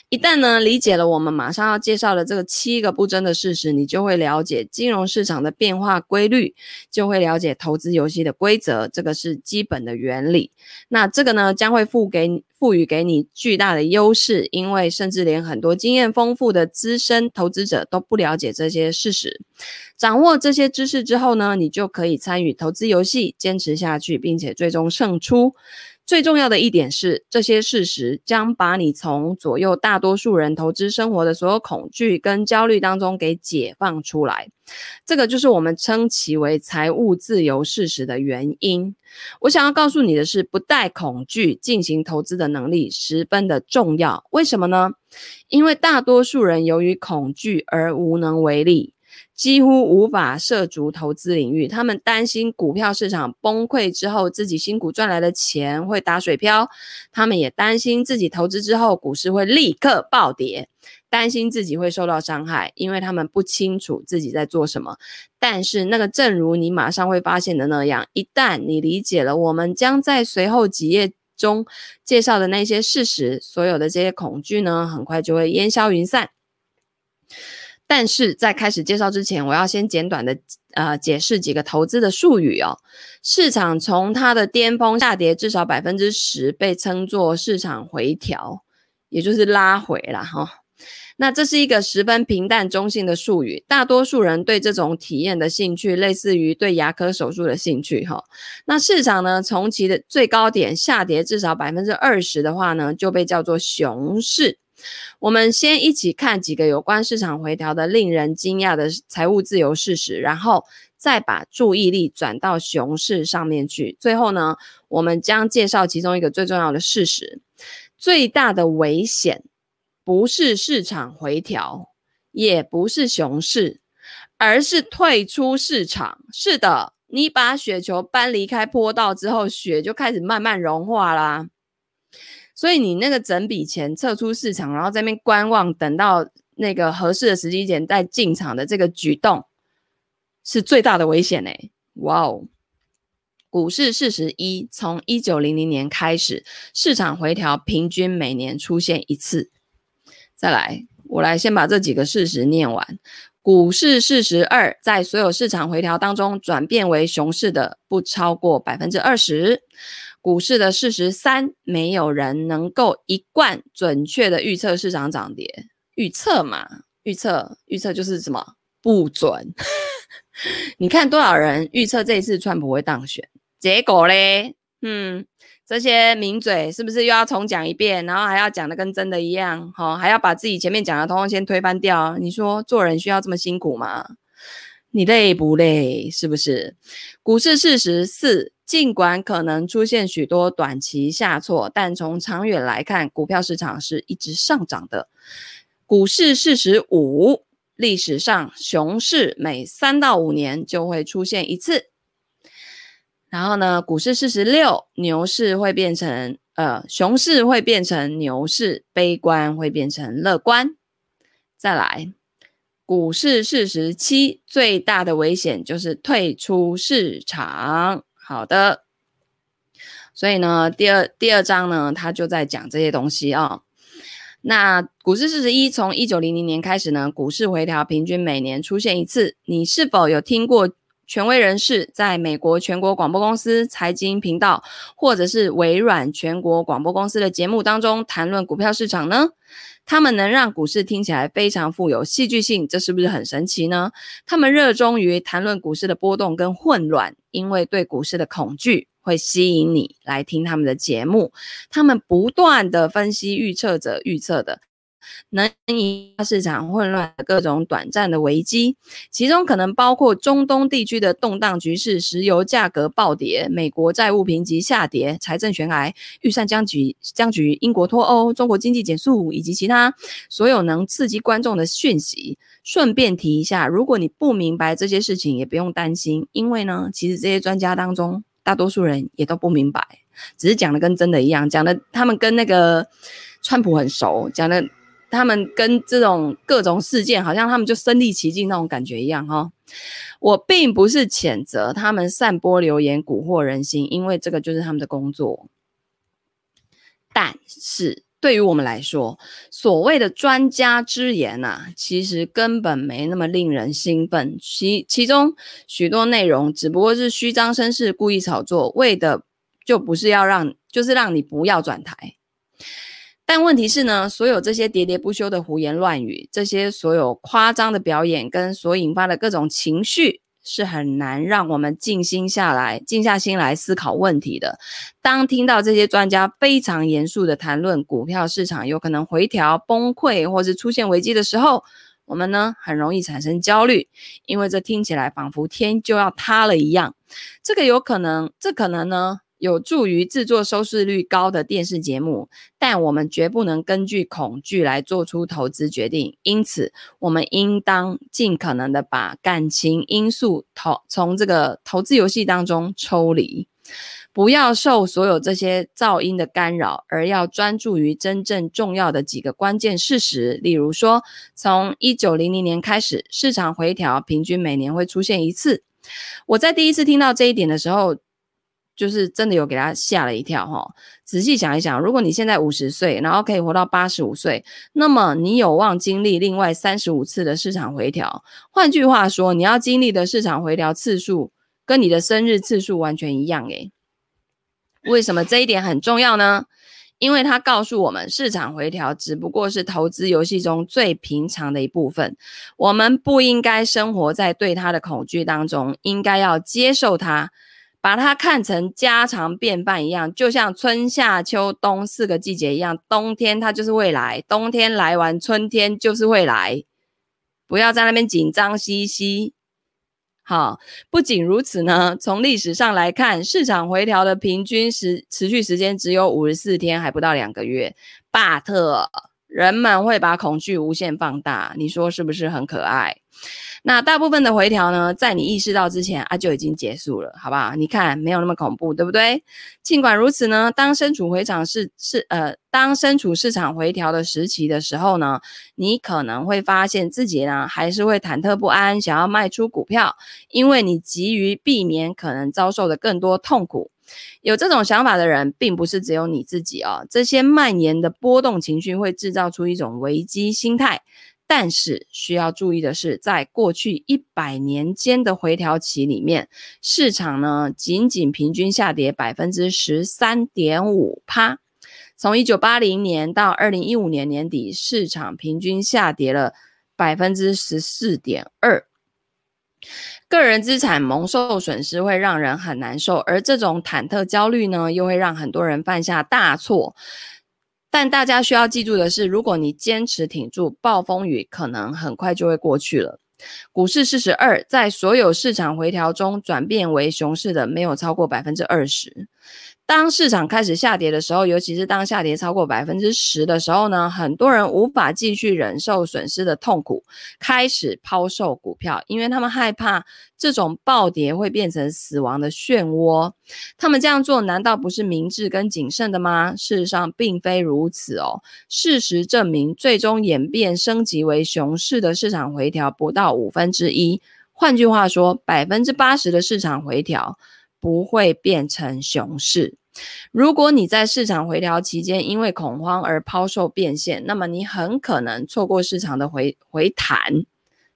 一旦呢，理解了我们马上要介绍的这个七个不争的事实，你就会了解金融市场的变化规律，就会了解投资游戏的规则，这个是基本的原理。那这个呢，将会赋给赋予给你巨大的优势，因为甚至连很多经验丰富的资深投资者都不了解这些事实。掌握这些知识之后呢，你就可以参与投资游戏，坚持下去，并且最终胜出。最重要的一点是，这些事实将把你从左右大多数人投资生活的所有恐惧跟焦虑当中给解放出来。这个就是我们称其为财务自由事实的原因。我想要告诉你的是，不带恐惧进行投资的能力十分的重要。为什么呢？因为大多数人由于恐惧而无能为力。几乎无法涉足投资领域，他们担心股票市场崩溃之后，自己辛苦赚来的钱会打水漂；他们也担心自己投资之后，股市会立刻暴跌。担心自己会受到伤害，因为他们不清楚自己在做什么。但是，那个正如你马上会发现的那样，一旦你理解了我们将在随后几页中介绍的那些事实，所有的这些恐惧呢，很快就会烟消云散。但是在开始介绍之前，我要先简短的呃解释几个投资的术语哦。市场从它的巅峰下跌至少百分之十，被称作市场回调，也就是拉回了哈、那这是一个十分平淡中性的术语，大多数人对这种体验的兴趣类似于对牙科手术的兴趣哈、那市场呢，从其的最高点下跌至少百分之二十的话呢，就被叫做熊市。我们先一起看几个有关市场回调的令人惊讶的财务自由事实，然后再把注意力转到熊市上面去。最后呢，我们将介绍其中一个最重要的事实：最大的危险不是市场回调，也不是熊市，而是退出市场。是的，你把雪球搬离开坡道之后，雪就开始慢慢融化啦。所以你那个整笔钱撤出市场，然后在那边观望，等到那个合适的时机点再进场的这个举动，是最大的危险诶。哇哦！股市事实一：从一九零零年开始，市场回调平均每年出现一次。再来，我来先把这几个事实念完。股市事实二：在所有市场回调当中，转变为熊市的不超过百分之二十。股市的事实三：没有人能够一贯准确的预测市场涨跌。预测嘛，预测预测就是什么不准。你看多少人预测这一次川普会当选，结果嘞，嗯，这些名嘴是不是又要重讲一遍，然后还要讲的跟真的一样？好、哦，还要把自己前面讲的通通先推翻掉？你说做人需要这么辛苦吗？你累不累？是不是？股市事实四。尽管可能出现许多短期下挫，但从长远来看，股票市场是一直上涨的。股市事实五：历史上熊市每三到五年就会出现一次。然后呢，股市四十六：牛市会变成呃，熊市会变成牛市，悲观会变成乐观。再来，股市四十七：最大的危险就是退出市场。好的，所以呢，第二第二章呢，他就在讲这些东西啊、那股市四十一，从一九零零年开始呢，股市回调平均每年出现一次。你是否有听过权威人士在美国全国广播公司财经频道，或者是微软全国广播公司的节目当中谈论股票市场呢？他们能让股市听起来非常富有戏剧性，这是不是很神奇呢？他们热衷于谈论股市的波动跟混乱，因为对股市的恐惧会吸引你来听他们的节目。他们不断的分析预测者预测的。能引发市场混乱的各种短暂的危机，其中可能包括中东地区的动荡局势、石油价格暴跌、美国债务评级下跌、财政悬崖、预算僵局、僵局、英国脱欧、中国经济减速以及其他所有能刺激观众的讯息。顺便提一下，如果你不明白这些事情，也不用担心，因为呢，其实这些专家当中，大多数人也都不明白，只是讲的跟真的一样，讲的他们跟那个川普很熟，讲的。他们跟这种各种事件，好像他们就身历其境那种感觉一样哈、哦。我并不是谴责他们散播流言蛊惑人心，因为这个就是他们的工作。但是对于我们来说，所谓的专家之言啊，其实根本没那么令人兴奋。其其中许多内容只不过是虚张声势、故意炒作，为的就不是要让，就是让你不要转台。但问题是呢，所有这些喋喋不休的胡言乱语，这些所有夸张的表演跟所引发的各种情绪，是很难让我们静心下来、静下心来思考问题的。当听到这些专家非常严肃的谈论股票市场有可能回调、崩溃或是出现危机的时候，我们呢很容易产生焦虑，因为这听起来仿佛天就要塌了一样。这个有可能，这可能呢。有助于制作收视率高的电视节目，但我们绝不能根据恐惧来做出投资决定。因此，我们应当尽可能的把感情因素投从这个投资游戏当中抽离。不要受所有这些噪音的干扰，而要专注于真正重要的几个关键事实。例如说，从一九零零年开始，市场回调平均每年会出现一次。我在第一次听到这一点的时候，就是真的有给他吓了一跳哈。仔细想一想，如果你现在五十岁，然后可以活到八十五岁，那么你有望经历另外三十五次的市场回调。换句话说，你要经历的市场回调次数，跟你的生日次数完全一样诶。为什么这一点很重要呢？因为它告诉我们，市场回调只不过是投资游戏中最平常的一部分。我们不应该生活在对它的恐惧当中，应该要接受它，把它看成家常便饭一样，就像春夏秋冬四个季节一样。冬天它就是会来，冬天来完，春天就是会来。不要在那边紧张兮兮。好，不仅如此呢，从历史上来看，市场回调的平均时持续时间只有五十四天，还不到两个月。But 人们会把恐惧无限放大，你说是不是很可爱？那大部分的回调呢，在你意识到之前啊，就已经结束了，好不好？你看没有那么恐怖，对不对？尽管如此呢，当身处回场是是呃，当身处市场回调的时期的时候呢，你可能会发现自己呢还是会忐忑不安，想要卖出股票，因为你急于避免可能遭受的更多痛苦。有这种想法的人，并不是只有你自己哦。这些蔓延的波动情绪会制造出一种危机心态。但是需要注意的是，在过去一百年间的回调期里面，市场呢仅仅平均下跌百分之十三点五趴。从一九八零年到二零一五年年底，市场平均下跌了百分之十四点二。个人资产蒙受损失会让人很难受，而这种忐忑焦虑呢，又会让很多人犯下大错。但大家需要记住的是，如果你坚持挺住，暴风雨可能很快就会过去了。股市四十二，在所有市场回调中转变为熊市的，没有超过百分之二十。当市场开始下跌的时候，尤其是当下跌超过百分之十的时候呢，很多人无法继续忍受损失的痛苦，开始抛售股票，因为他们害怕这种暴跌会变成死亡的漩涡。他们这样做难道不是明智跟谨慎的吗？事实上并非如此哦。事实证明，最终演变升级为熊市的市场回调不到五分之一。换句话说，百分之八十的市场回调不会变成熊市。如果你在市场回调期间因为恐慌而抛售变现，那么你很可能错过市场的回回弹。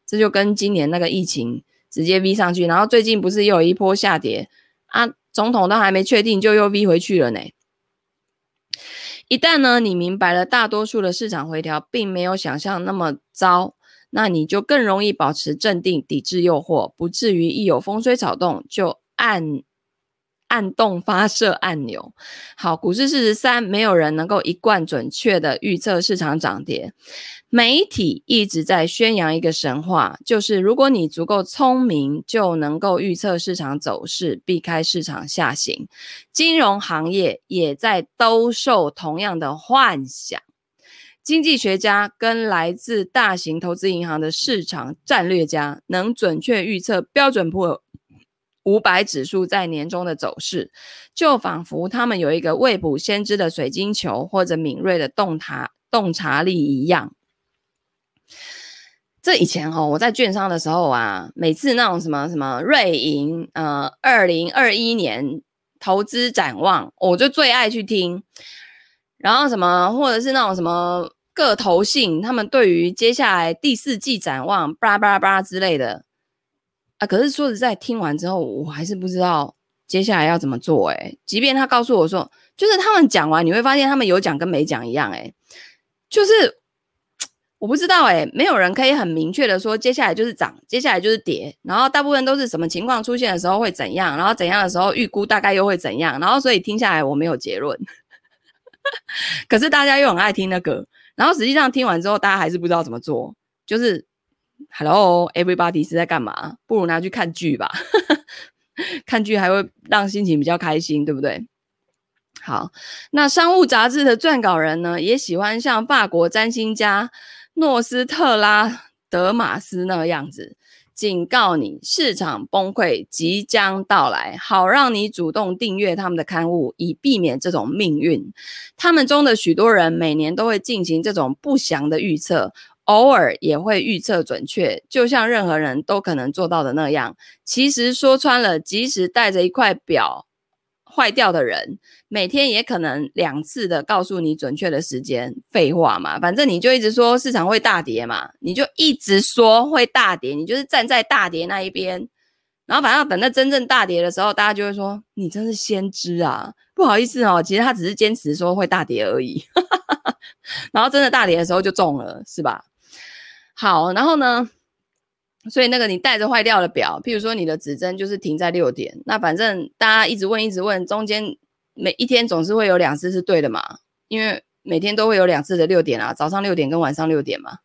这就跟今年那个疫情直接 V 上去，然后最近不是又有一波下跌啊？总统都还没确定就又 V 回去了呢。一旦呢，你明白了大多数的市场回调并没有想象那么糟，那你就更容易保持镇定，抵制诱惑，不至于一有风吹草动就按。按动发射按钮。好，股市四十三，没有人能够一贯准确的预测市场涨跌。媒体一直在宣扬一个神话，就是如果你足够聪明，就能够预测市场走势，避开市场下行。金融行业也在兜售同样的幻想。经济学家跟来自大型投资银行的市场战略家，能准确预测标准普尔五百指数在年中的走势，就仿佛他们有一个未卜先知的水晶球或者敏锐的洞察洞察力一样。这以前哦，我在券商的时候啊，每次那种什么什么瑞银呃二零二一年投资展望，我就最爱去听。然后什么或者是那种什么个投信，他们对于接下来第四季展望，巴拉巴拉巴拉之类的。啊！可是说实在，听完之后我还是不知道接下来要怎么做。诶，即便他告诉我说，就是他们讲完，你会发现他们有讲跟没讲一样。诶，就是 我不知道。诶，没有人可以很明确的说接下来就是涨，接下来就是跌。然后大部分都是什么情况出现的时候会怎样，然后怎样的时候预估大概又会怎样。然后所以听下来我没有结论。可是大家又很爱听那个，然后实际上听完之后，大家还是不知道怎么做，就是。Hello, everybody 是在干嘛？不如拿去看剧吧，看剧还会让心情比较开心，对不对？好，那商务杂志的撰稿人呢，也喜欢像法国占星家诺斯特拉德马斯那样子，警告你市场崩溃即将到来，好让你主动订阅他们的刊物，以避免这种命运。他们中的许多人每年都会进行这种不祥的预测。偶尔也会预测准确，就像任何人都可能做到的那样。其实说穿了，即使带着一块表坏掉的人，每天也可能两次的告诉你准确的时间。废话嘛，反正你就一直说市场会大跌嘛，你就一直说会大跌，你就是站在大跌那一边。然后反正等到真正大跌的时候，大家就会说你真是先知啊！不好意思哦，其实他只是坚持说会大跌而已。然后真的大跌的时候就中了，是吧？好，然后呢？所以那个你带着坏掉的表，譬如说你的指针就是停在六点，那反正大家一直问，一直问，中间每一天总是会有两次是对的嘛，因为每天都会有两次的六点啊，早上六点跟晚上六点嘛。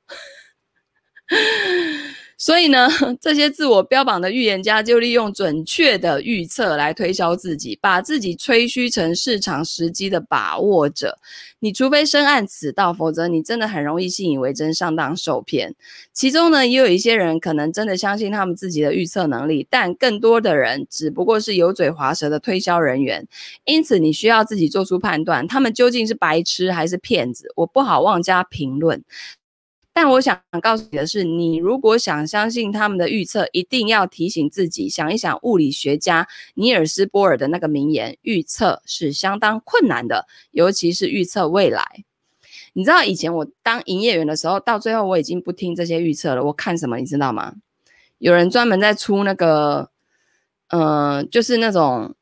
所以呢，这些自我标榜的预言家就利用准确的预测来推销自己，把自己吹嘘成市场时机的把握者。你除非深谙此道，否则你真的很容易信以为真，上当受骗。其中呢，也有一些人可能真的相信他们自己的预测能力，但更多的人只不过是油嘴滑舌的推销人员。因此，你需要自己做出判断，他们究竟是白痴还是骗子？我不好妄加评论。但我想告诉你的是，你如果想相信他们的预测，一定要提醒自己，想一想物理学家尼尔斯·波尔的那个名言：预测是相当困难的，尤其是预测未来。你知道以前我当营业员的时候，到最后我已经不听这些预测了。我看什么，你知道吗？有人专门在出那个，呃，就是那种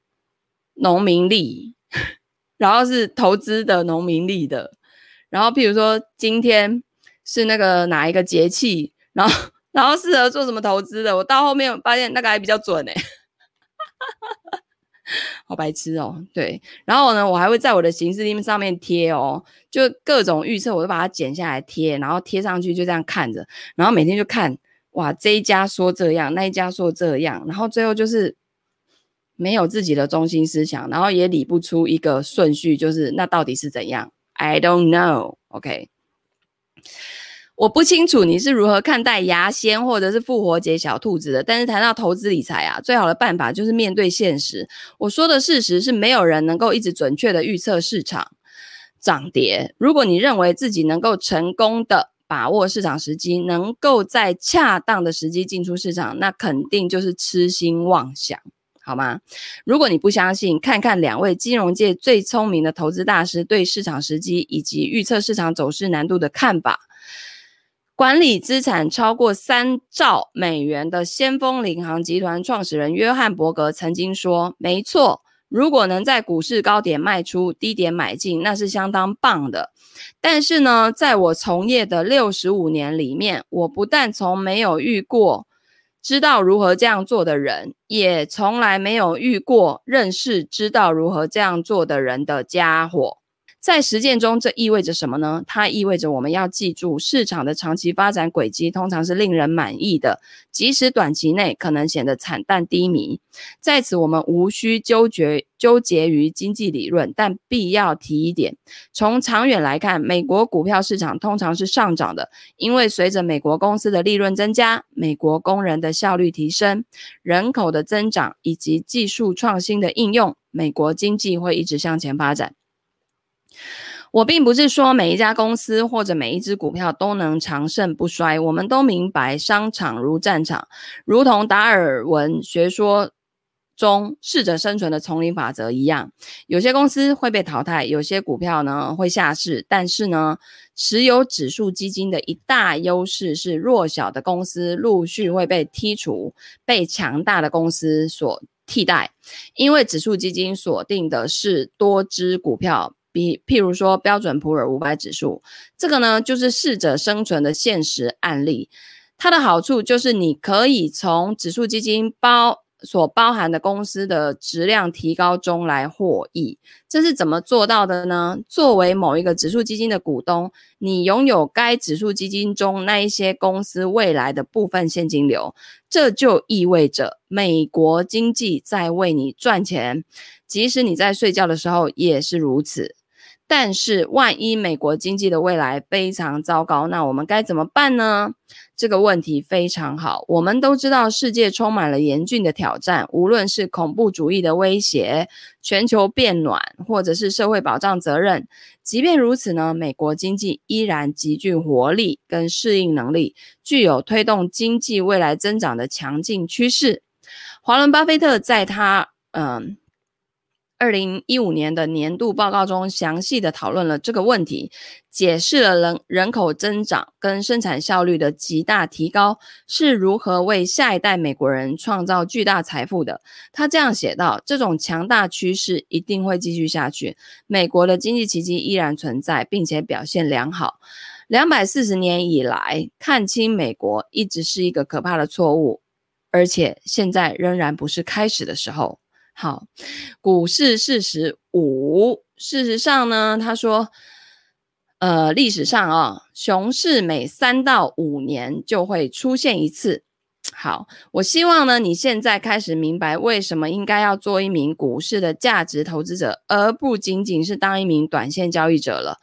农民历，然后是投资的农民历的，然后譬如说今天。是那个哪一个节气，然后然后适合做什么投资的？我到后面发现那个还比较准诶，好白痴哦。对，然后呢，我还会在我的行事历上面贴哦，就各种预测，我都把它剪下来贴，然后贴上去，就这样看着，然后每天就看，哇，这一家说这样，那一家说这样，然后最后就是没有自己的中心思想，然后也理不出一个顺序，就是那到底是怎样？I don't know. OK。我不清楚你是如何看待牙仙或者是复活节小兔子的，但是谈到投资理财啊，最好的办法就是面对现实。我说的事实是，没有人能够一直准确的预测市场涨跌。如果你认为自己能够成功的把握市场时机，能够在恰当的时机进出市场，那肯定就是痴心妄想，好吗？如果你不相信，看看两位金融界最聪明的投资大师对市场时机以及预测市场走势难度的看法。管理资产超过三兆美元的先锋领航集团创始人约翰伯格曾经说：“没错，如果能在股市高点卖出，低点买进，那是相当棒的。但是呢，在我从业的六十五年里面，我不但从没有遇过知道如何这样做的人，也从来没有遇过认识知道如何这样做的人的家伙。”在实践中，这意味着什么呢？它意味着我们要记住，市场的长期发展轨迹通常是令人满意的，即使短期内可能显得惨淡低迷。在此，我们无需纠结纠结于经济理论，但必要提一点：从长远来看，美国股票市场通常是上涨的，因为随着美国公司的利润增加，美国工人的效率提升，人口的增长以及技术创新的应用，美国经济会一直向前发展。我并不是说每一家公司或者每一只股票都能长盛不衰。我们都明白，商场如战场，如同达尔文学说中适者生存的丛林法则一样。有些公司会被淘汰，有些股票呢会下市。但是呢，持有指数基金的一大优势是，弱小的公司陆续会被剔除，被强大的公司所替代。因为指数基金锁定的是多只股票。比譬如说标准普尔五百指数，这个呢就是适者生存的现实案例。它的好处就是你可以从指数基金包所包含的公司的质量提高中来获益。这是怎么做到的呢？作为某一个指数基金的股东，你拥有该指数基金中那一些公司未来的部分现金流，这就意味着美国经济在为你赚钱，即使你在睡觉的时候也是如此。但是，万一美国经济的未来非常糟糕，那我们该怎么办呢？这个问题非常好。我们都知道，世界充满了严峻的挑战，无论是恐怖主义的威胁、全球变暖，或者是社会保障责任。即便如此呢，美国经济依然极具活力跟适应能力，具有推动经济未来增长的强劲趋势。华伦巴菲特在他嗯。二零一五年的年度报告中，详细的讨论了这个问题，解释了人人口增长跟生产效率的极大提高是如何为下一代美国人创造巨大财富的。他这样写道：这种强大趋势一定会继续下去，美国的经济奇迹依然存在，并且表现良好。两百四十年以来，看清美国一直是一个可怕的错误，而且现在仍然不是开始的时候。好，股市事实五。事实上呢，他说，呃，历史上啊、哦，熊市每三到五年就会出现一次。好，我希望呢，你现在开始明白为什么应该要做一名股市的价值投资者，而不仅仅是当一名短线交易者了，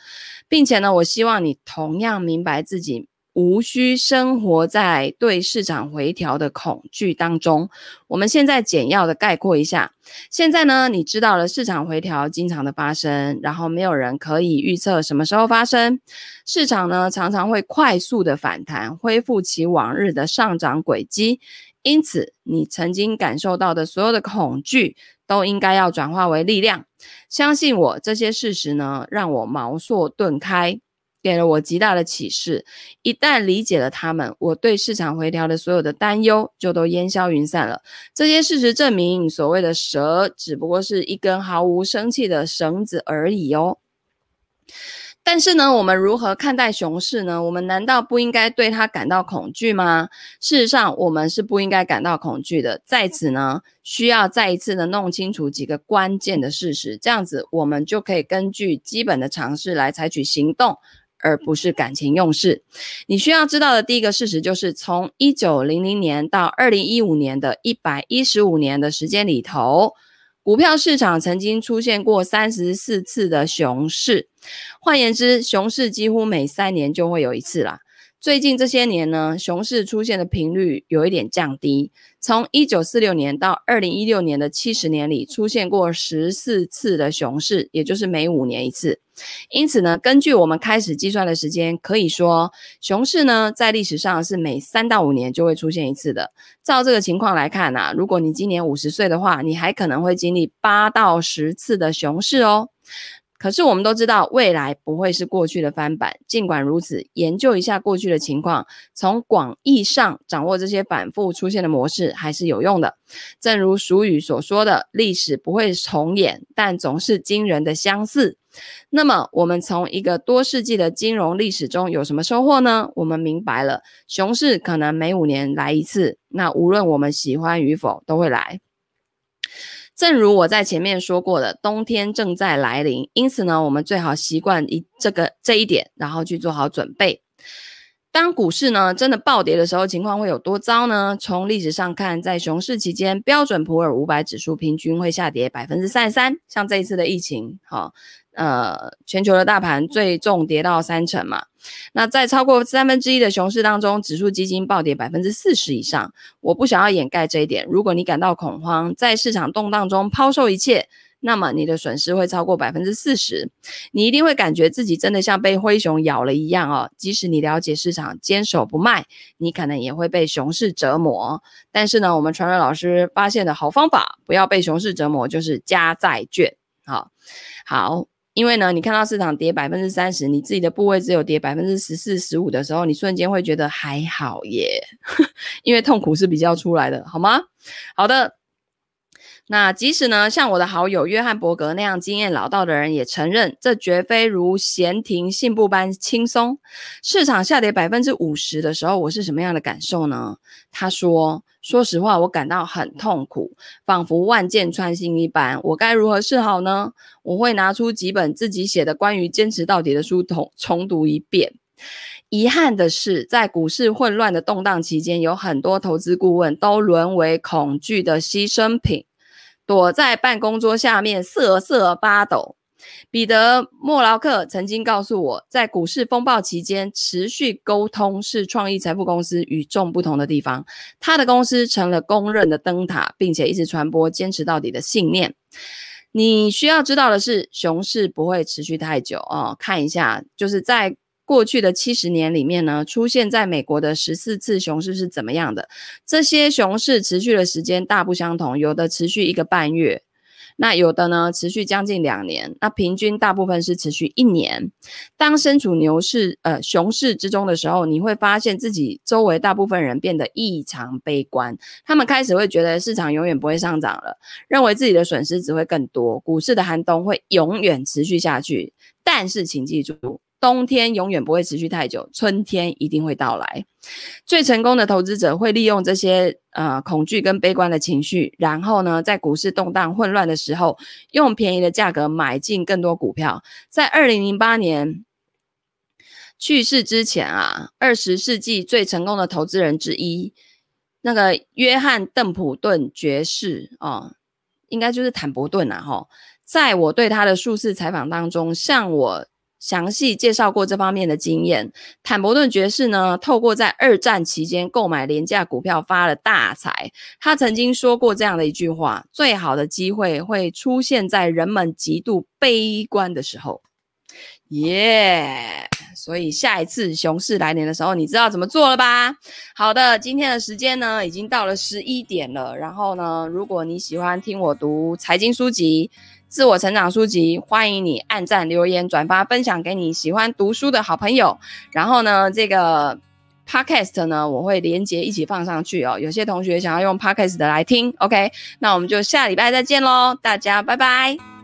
并且呢，我希望你同样明白自己。无需生活在对市场回调的恐惧当中。我们现在简要的概括一下。现在呢，你知道了市场回调经常的发生，然后没有人可以预测什么时候发生。市场呢，常常会快速的反弹，恢复其往日的上涨轨迹。因此，你曾经感受到的所有的恐惧，都应该要转化为力量。相信我，这些事实呢，让我茅塞顿开。给了我极大的启示。一旦理解了他们，我对市场回调的所有的担忧就都烟消云散了。这些事实证明，所谓的蛇只不过是一根毫无生气的绳子而已哦。但是呢，我们如何看待熊市呢？我们难道不应该对它感到恐惧吗？事实上，我们是不应该感到恐惧的。在此呢，需要再一次的弄清楚几个关键的事实，这样子我们就可以根据基本的常识来采取行动。而不是感情用事。你需要知道的第一个事实就是，从一九零零年到二零一五年的一百一十五年的时间里头，股票市场曾经出现过三十四次的熊市。换言之，熊市几乎每三年就会有一次啦。最近这些年呢，熊市出现的频率有一点降低。从一九四六年到二零一六年的七十年里，出现过十四次的熊市，也就是每五年一次。因此呢，根据我们开始计算的时间，可以说熊市呢，在历史上是每三到五年就会出现一次的。照这个情况来看啊，如果你今年五十岁的话，你还可能会经历八到十次的熊市哦。可是我们都知道，未来不会是过去的翻版。尽管如此，研究一下过去的情况，从广义上掌握这些反复出现的模式，还是有用的。正如俗语所说的：“历史不会重演，但总是惊人的相似。”那么，我们从一个多世纪的金融历史中有什么收获呢？我们明白了，熊市可能每五年来一次，那无论我们喜欢与否，都会来。正如我在前面说过的，冬天正在来临，因此呢，我们最好习惯一这个这一点，然后去做好准备。当股市呢真的暴跌的时候，情况会有多糟呢？从历史上看，在熊市期间，标准普尔五百指数平均会下跌百分之三十三。像这一次的疫情，好。呃，全球的大盘最重跌到三成嘛，那在超过三分之一的熊市当中，指数基金暴跌百分之四十以上。我不想要掩盖这一点。如果你感到恐慌，在市场动荡中抛售一切，那么你的损失会超过百分之四十。你一定会感觉自己真的像被灰熊咬了一样哦。即使你了解市场，坚守不卖，你可能也会被熊市折磨。但是呢，我们传人老师发现的好方法，不要被熊市折磨，就是加债券。好，好。因为呢，你看到市场跌百分之三十，你自己的部位只有跌百分之十四、十五的时候，你瞬间会觉得还好耶，因为痛苦是比较出来的，好吗？好的。那即使呢，像我的好友约翰伯格那样经验老道的人也承认，这绝非如闲庭信步般轻松。市场下跌百分之五十的时候，我是什么样的感受呢？他说：“说实话，我感到很痛苦，仿佛万箭穿心一般。我该如何是好呢？我会拿出几本自己写的关于坚持到底的书，重重读一遍。遗憾的是，在股市混乱的动荡期间，有很多投资顾问都沦为恐惧的牺牲品。”躲在办公桌下面瑟瑟发抖。彼得·莫劳克曾经告诉我，在股市风暴期间，持续沟通是创意财富公司与众不同的地方。他的公司成了公认的灯塔，并且一直传播坚持到底的信念。你需要知道的是，熊市不会持续太久哦。看一下，就是在过去的七十年里面呢，出现在美国的十四次熊市是怎么样的？这些熊市持续的时间大不相同，有的持续一个半月。那有的呢，持续将近两年，那平均大部分是持续一年。当身处牛市、呃熊市之中的时候，你会发现自己周围大部分人变得异常悲观，他们开始会觉得市场永远不会上涨了，认为自己的损失只会更多，股市的寒冬会永远持续下去。但是请记住。冬天永远不会持续太久，春天一定会到来。最成功的投资者会利用这些呃恐惧跟悲观的情绪，然后呢，在股市动荡混乱的时候，用便宜的价格买进更多股票。在二零零八年去世之前啊，二十世纪最成功的投资人之一，那个约翰·邓普顿爵士哦，应该就是坦伯顿啊，哈，在我对他的数次采访当中，向我。详细介绍过这方面的经验。坦伯顿爵士呢，透过在二战期间购买廉价股票发了大财。他曾经说过这样的一句话：“最好的机会会出现在人们极度悲观的时候。”耶！所以下一次熊市来临的时候，你知道怎么做了吧？好的，今天的时间呢，已经到了十一点了。然后呢，如果你喜欢听我读财经书籍，自我成长书籍，欢迎你按赞、留言、转发、分享给你喜欢读书的好朋友。然后呢，这个 podcast 呢，我会连结一起放上去哦。有些同学想要用 podcast 的来听，OK，那我们就下礼拜再见喽，大家拜拜。